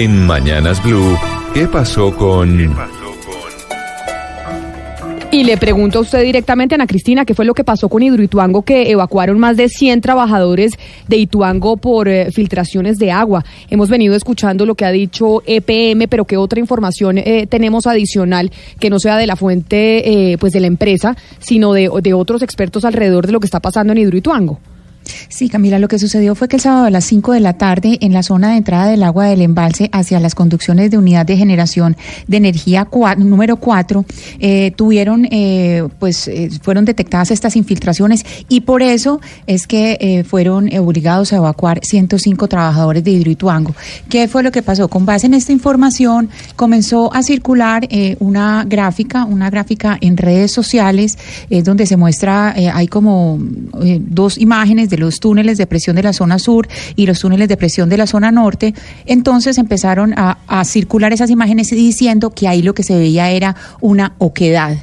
En Mañanas Blue, ¿qué pasó con... Y le pregunto a usted directamente, Ana Cristina, ¿qué fue lo que pasó con Hidroituango que evacuaron más de 100 trabajadores de Ituango por eh, filtraciones de agua? Hemos venido escuchando lo que ha dicho EPM, pero ¿qué otra información eh, tenemos adicional que no sea de la fuente eh, pues de la empresa, sino de, de otros expertos alrededor de lo que está pasando en Hidroituango? Sí, Camila, lo que sucedió fue que el sábado a las 5 de la tarde, en la zona de entrada del agua del embalse hacia las conducciones de unidad de generación de energía número 4, eh, tuvieron, eh, pues, eh, fueron detectadas estas infiltraciones y por eso es que fueron obligados a evacuar 105 trabajadores de Hidroituango. ¿Qué fue lo que pasó? Con base en esta información, comenzó a circular una gráfica, una gráfica en redes sociales, donde se muestra, hay como dos imágenes de los túneles de presión de la zona sur y los túneles de presión de la zona norte, entonces empezaron a, circular esas imágenes diciendo que ahí lo que se veía era una oquedad.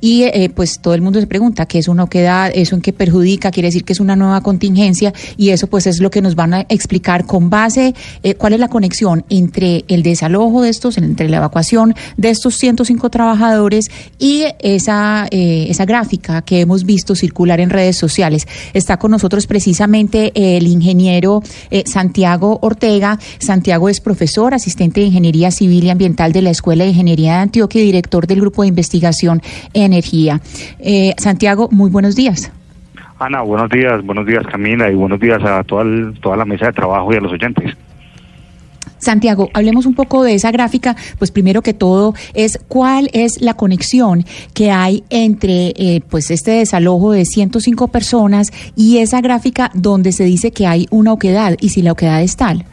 Y eh, pues todo el mundo se pregunta qué es una oquedad, eso en qué perjudica, quiere decir que es una nueva contingencia y eso pues es lo que nos van a explicar con base eh, cuál es la conexión entre el desalojo de estos, entre la evacuación de estos 105 trabajadores y esa, eh, esa gráfica que hemos visto circular en redes sociales. Está con nosotros precisamente el ingeniero eh, Santiago Ortega. Santiago es profesor, asistente de Ingeniería Civil y Ambiental de la Escuela de Ingeniería de Antioquia y director del Grupo de Investigación Energía. Eh, Santiago, muy buenos días. Ana, buenos días, buenos días Camila y buenos días a toda la mesa de trabajo y a los oyentes. Santiago, hablemos un poco de esa gráfica. Pues primero que todo es cuál es la conexión que hay entre eh, pues este desalojo de 105 personas y esa gráfica donde se dice que hay una oquedad y si la oquedad es tal.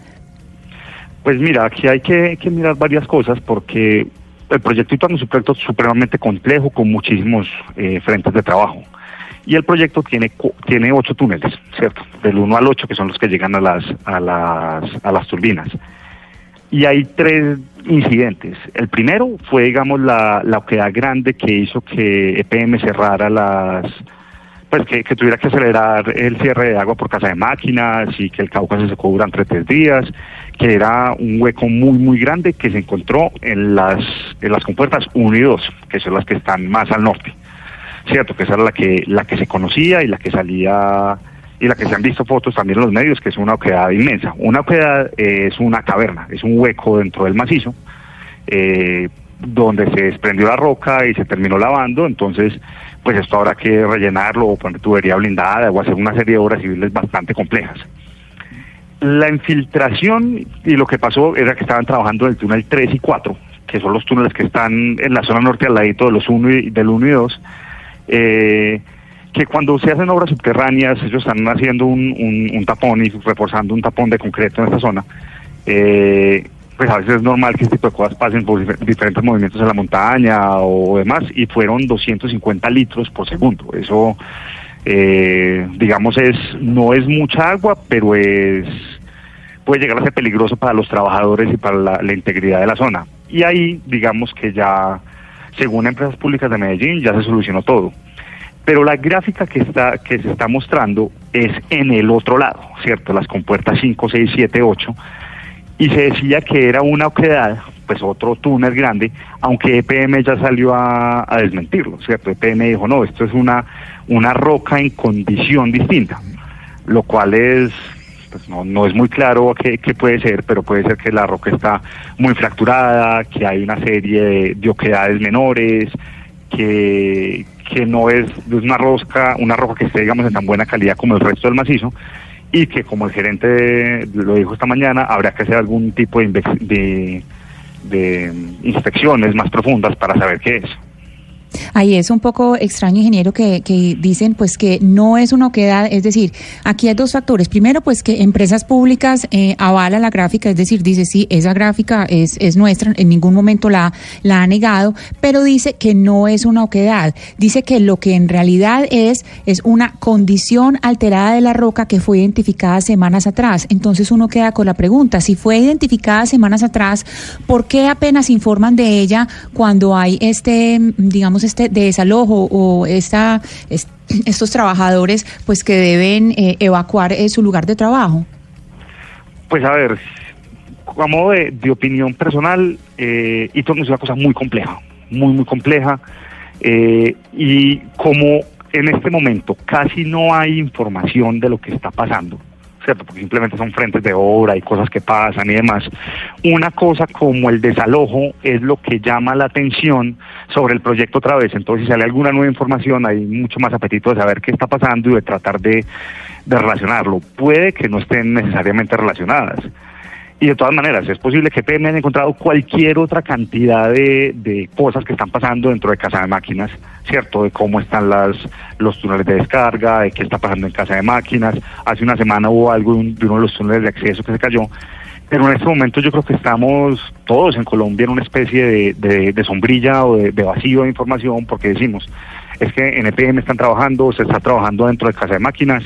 Pues mira, aquí hay que, mirar varias cosas porque el proyecto es un proyecto supremamente complejo con muchísimos eh, frentes de trabajo. Y el proyecto tiene tiene ocho túneles, ¿cierto? Del 1 al 8 que son los que llegan a las a las a las turbinas. Y hay tres incidentes. El primero fue, digamos, la, la oquedad grande que hizo que EPM cerrara las, pues que, tuviera que acelerar el cierre de agua por casa de máquinas y que el Cauca se secó durante tres días, que era un hueco muy, muy grande que se encontró en las, en las compuertas 1 y 2, que son las que están más al norte. Cierto, que esa era la que, la que se conocía y la que salía y la que se han visto fotos también en los medios, que es una oquedad inmensa. Una oquedad eh, es una caverna, es un hueco dentro del macizo, eh, donde se desprendió la roca y se terminó lavando, entonces pues esto habrá que rellenarlo o poner tubería blindada o hacer una serie de obras civiles bastante complejas. La infiltración y lo que pasó era que estaban trabajando en el túnel 3 y 4, que son los túneles que están en la zona norte al ladito de los 1 y, del 1 y 2. Eh, que cuando se hacen obras subterráneas, ellos están haciendo un, tapón y reforzando un tapón de concreto en esta zona, eh, pues a veces es normal que este tipo de cosas pasen por diferentes movimientos en la montaña o demás, y fueron 250 litros por segundo. Eso, eh, digamos, es no es mucha agua, pero es puede llegar a ser peligroso para los trabajadores y para la integridad de la zona. Y ahí, digamos que ya, según empresas públicas de Medellín, ya se solucionó todo pero la gráfica que está que se está mostrando es en el otro lado, ¿cierto? Las compuertas 5, 6, 7, 8 y se decía que era una oquedad, pues otro túnel grande, aunque EPM ya salió a, desmentirlo, ¿cierto? EPM dijo, no, esto es una, una roca en condición distinta, lo cual es, pues no, no es muy claro qué, puede ser, pero puede ser que la roca está muy fracturada, que hay una serie de, de oquedades menores, que, que no es, una rosca, una roca que esté, digamos, en tan buena calidad como el resto del macizo, y que como el gerente lo dijo esta mañana, habrá que hacer algún tipo de, de, de inspecciones más profundas para saber qué es. Ahí es un poco extraño, ingeniero, que, que, dicen pues que no es una oquedad, es decir, aquí hay dos factores. Primero, pues que empresas públicas eh, avalan la gráfica, es decir, dice sí, esa gráfica es, es nuestra, en ningún momento la, la ha negado, pero dice que no es una oquedad. Dice que lo que en realidad es, es una condición alterada de la roca que fue identificada semanas atrás. Entonces uno queda con la pregunta, si fue identificada semanas atrás, ¿por qué apenas informan de ella cuando hay este, digamos, este desalojo o esta, estos trabajadores pues que deben eh, evacuar eh, su lugar de trabajo? Pues a ver, a modo de, de opinión personal, eh, Ituango es una cosa muy compleja, muy, muy compleja. eh, y como en este momento casi no hay información de lo que está pasando, ¿cierto? Porque simplemente son frentes de obra y cosas que pasan y demás. Una cosa como el desalojo es lo que llama la atención sobre el proyecto otra vez. Entonces, si sale alguna nueva información, hay mucho más apetito de saber qué está pasando y de tratar de, de relacionarlo. Puede que no estén necesariamente relacionadas. Y de todas maneras, es posible que PM haya encontrado cualquier otra cantidad de, de cosas que están pasando dentro de casa de máquinas, ¿cierto? De cómo están las, los túneles de descarga, de qué está pasando en casa de máquinas. Hace una semana hubo algo de, un- de uno de los túneles de acceso que se cayó. Pero en este momento yo creo que estamos todos en Colombia en una especie de sombrilla o de, de vacío de información porque decimos, es que en EPM están trabajando, se está trabajando dentro de casa de máquinas,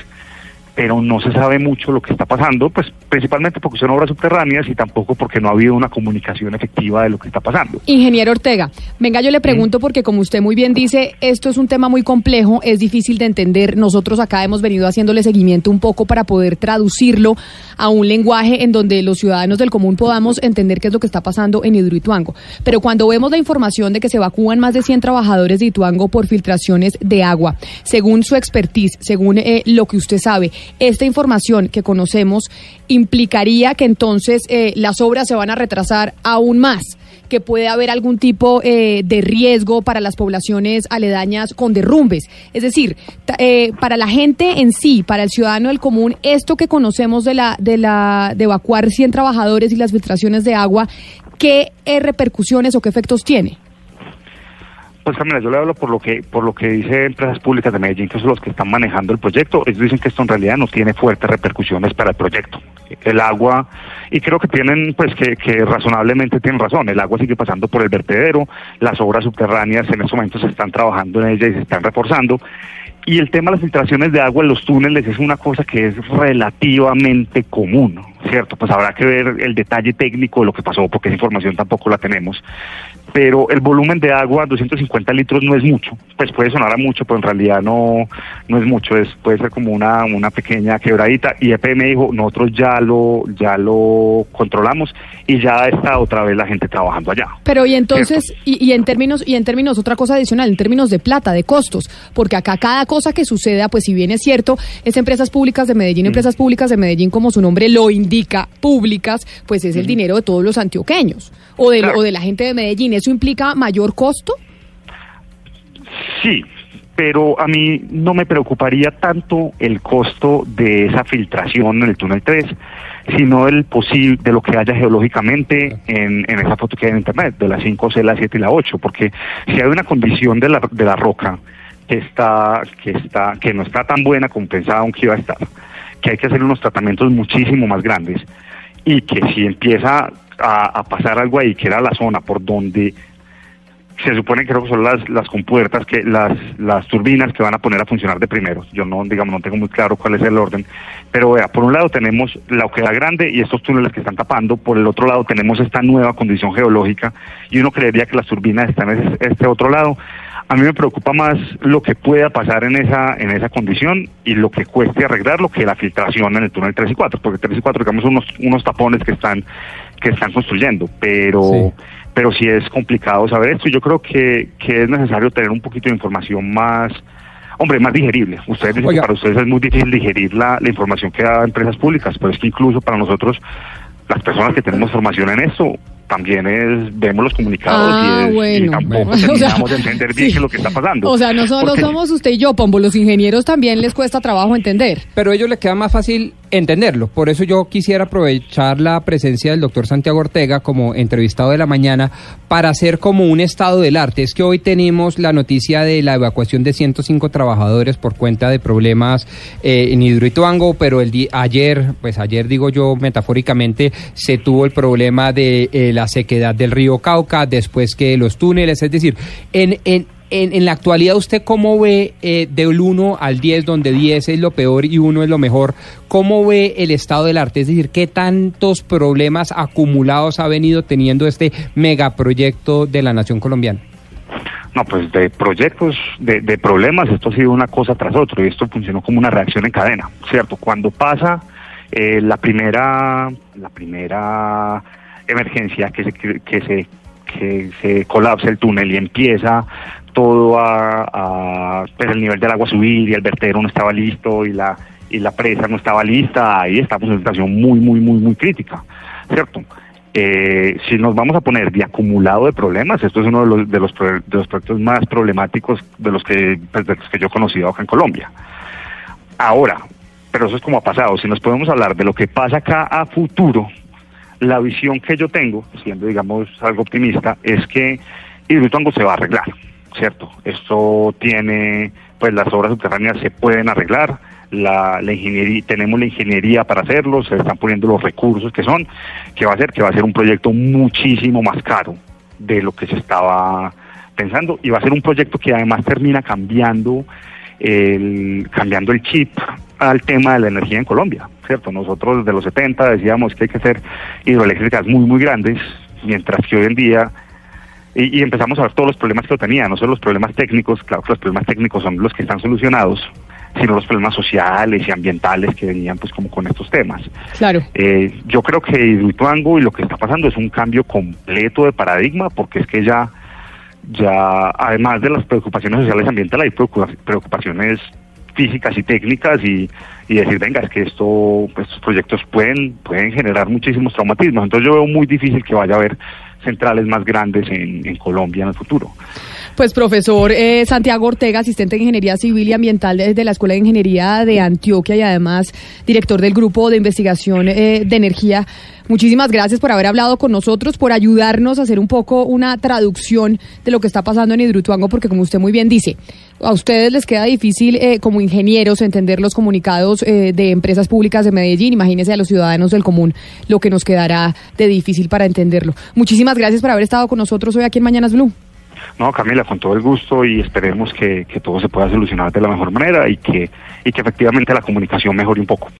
pero no se sabe mucho lo que está pasando, pues principalmente porque son obras subterráneas y tampoco porque no ha habido una comunicación efectiva de lo que está pasando. Ingeniero Ortega, venga, yo le pregunto porque como usted muy bien dice, esto es un tema muy complejo, es difícil de entender. Nosotros acá hemos venido haciéndole seguimiento un poco para poder traducirlo a un lenguaje en donde los ciudadanos del común podamos entender qué es lo que está pasando en Hidroituango. Pero cuando vemos la información de que se evacúan más de 100 trabajadores de Ituango por filtraciones de agua, según su expertise, según eh, lo que usted sabe, esta información que conocemos implicaría que entonces eh, las obras se van a retrasar aún más que puede haber algún tipo eh, de riesgo para las poblaciones aledañas con derrumbes. Es decir, eh, para la gente en sí, para el ciudadano del común, esto que conocemos de la de la de evacuar 100 trabajadores y las filtraciones de agua, ¿qué repercusiones o qué efectos tiene? Pues Camila, yo le hablo por lo que por lo que dice empresas públicas de Medellín, que son los que están manejando el proyecto. Ellos dicen que esto en realidad no tiene fuertes repercusiones para el proyecto. El agua, y creo que tienen, pues que, que razonablemente tienen razón, el agua sigue pasando por el vertedero, las obras subterráneas en estos momentos se están trabajando en ella y se están reforzando. Y el tema de las filtraciones de agua en los túneles es una cosa que es relativamente común, ¿cierto? Pues habrá que ver el detalle técnico de lo que pasó, porque esa información tampoco la tenemos. Pero el volumen de agua, 250 litros, no es mucho. Pues puede sonar a mucho, pero en realidad no, no es mucho. Es, puede ser como una, una pequeña quebradita. Y EPM dijo, nosotros ya lo, ya lo controlamos y ya está otra vez la gente trabajando allá. Pero y entonces, y, y en términos, y en términos, otra cosa adicional, en términos de plata, de costos, porque acá cada cosa que suceda, pues si bien es cierto, es empresas públicas de Medellín, empresas públicas de Medellín, como su nombre lo indica, públicas, pues es el dinero de todos los antioqueños o de, Claro. o de la gente de Medellín. ¿Eso implica mayor costo? Sí, pero a mí no me preocuparía tanto el costo de esa filtración en el túnel 3, sino el posible de lo que haya geológicamente en, en esa foto que hay en internet, de la 5C, la 7 y la 8, porque si hay una condición de la, de la roca que está, que está, que no está tan buena como pensaban que iba a estar, que hay que hacer unos tratamientos muchísimo más grandes, y que si empieza a, pasar algo ahí, que era la zona por donde se supone que son las, las compuertas, que las, las turbinas que van a poner a funcionar de primero. Yo no, digamos, no tengo muy claro cuál es el orden. Pero vea, por un lado tenemos la oquedad grande y estos túneles que están tapando, por el otro lado tenemos esta nueva condición geológica y uno creería que las turbinas están en este otro lado. A mí me preocupa más lo que pueda pasar en esa, en esa condición y lo que cueste arreglarlo que la filtración en el túnel 3 y 4, porque 3 y 4 digamos unos, unos tapones que están, que están construyendo, pero Sí. pero sí es complicado saber esto y yo creo que, que es necesario tener un poquito de información más, hombre, más digerible. Ustedes dicen que para ustedes es muy difícil digerir la, la información que da empresas públicas, pero es que incluso para nosotros, las personas que tenemos formación en esto, también es, vemos los comunicados Ah, y, es- y bueno. tampoco O sea, terminamos de entender bien sí. qué es lo que está pasando. O sea, no solo Porque- somos usted y yo, Pombo, los ingenieros también les cuesta trabajo entender. Pero a ellos les queda más fácil entenderlo. Por eso yo quisiera aprovechar la presencia del doctor Santiago Ortega como entrevistado de la mañana para hacer como un estado del arte. Es que hoy tenemos la noticia de la evacuación de 105 trabajadores por cuenta de problemas eh, en Hidroituango, pero el di- ayer, pues ayer digo yo metafóricamente, se tuvo el problema de eh, la sequedad del río Cauca, después que los túneles, es decir, en... en en, en la actualidad, ¿usted cómo ve eh, del 1 al 10, donde 10 es lo peor y 1 es lo mejor? ¿Cómo ve el estado del arte? Es decir, ¿qué tantos problemas acumulados ha venido teniendo este megaproyecto de la nación colombiana? No, pues de proyectos, de, de problemas, esto ha sido una cosa tras otra y esto funcionó como una reacción en cadena, ¿cierto? Cuando pasa eh, la primera, la primera emergencia, que se, que se, que se colapse el túnel y empieza todo a, a pues el nivel del agua subir y el vertedero no estaba listo y la y la presa no estaba lista, ahí estamos en una situación muy, muy, muy, muy crítica, ¿cierto? Eh, si nos vamos a poner de acumulado de problemas, esto es uno de los, de los, de los proyectos más problemáticos de los, que, pues, de los que yo he conocido acá en Colombia. Ahora, pero eso es como ha pasado, si nos podemos hablar de lo que pasa acá a futuro, la visión que yo tengo, siendo digamos algo optimista, es que Hidroituango se va a arreglar, ¿cierto? Esto tiene, pues las obras subterráneas se pueden arreglar, la, la, ingeniería, tenemos la ingeniería para hacerlo, se están poniendo los recursos que son, que va a ser, que va a ser un proyecto muchísimo más caro de lo que se estaba pensando y va a ser un proyecto que además termina cambiando el, cambiando el chip al tema de la energía en Colombia, ¿cierto? Nosotros desde los 70 decíamos que hay que hacer hidroeléctricas muy, muy grandes, mientras que hoy en día y, y, empezamos a ver todos los problemas que lo tenía, no solo los problemas técnicos, claro que los problemas técnicos son los que están solucionados, sino los problemas sociales y ambientales que venían pues como con estos temas. Claro. Eh, yo creo que Hidroituango y lo que está pasando es un cambio completo de paradigma porque es que ya, ya además de las preocupaciones sociales y ambientales hay preocupaciones físicas y técnicas y, y decir, venga, es que esto, estos proyectos pueden, pueden generar muchísimos traumatismos. Entonces yo veo muy difícil que vaya a haber centrales más grandes en, en Colombia en el futuro. Pues profesor eh, Santiago Ortega, asistente de Ingeniería Civil y Ambiental desde la Escuela de Ingeniería de Antioquia y además director del Grupo de Investigación eh, de Energía. Muchísimas gracias por haber hablado con nosotros, por ayudarnos a hacer un poco una traducción de lo que está pasando en Hidroituango, porque como usted muy bien dice, a ustedes les queda difícil eh, como ingenieros entender los comunicados eh, de empresas públicas de Medellín. Imagínense a los ciudadanos del común lo que nos quedará de difícil para entenderlo. Muchísimas gracias por haber estado con nosotros hoy aquí en Mañanas Blue. No, Camila, con todo el gusto y esperemos que, todo se pueda solucionar de la mejor manera y que efectivamente la comunicación mejore un poco.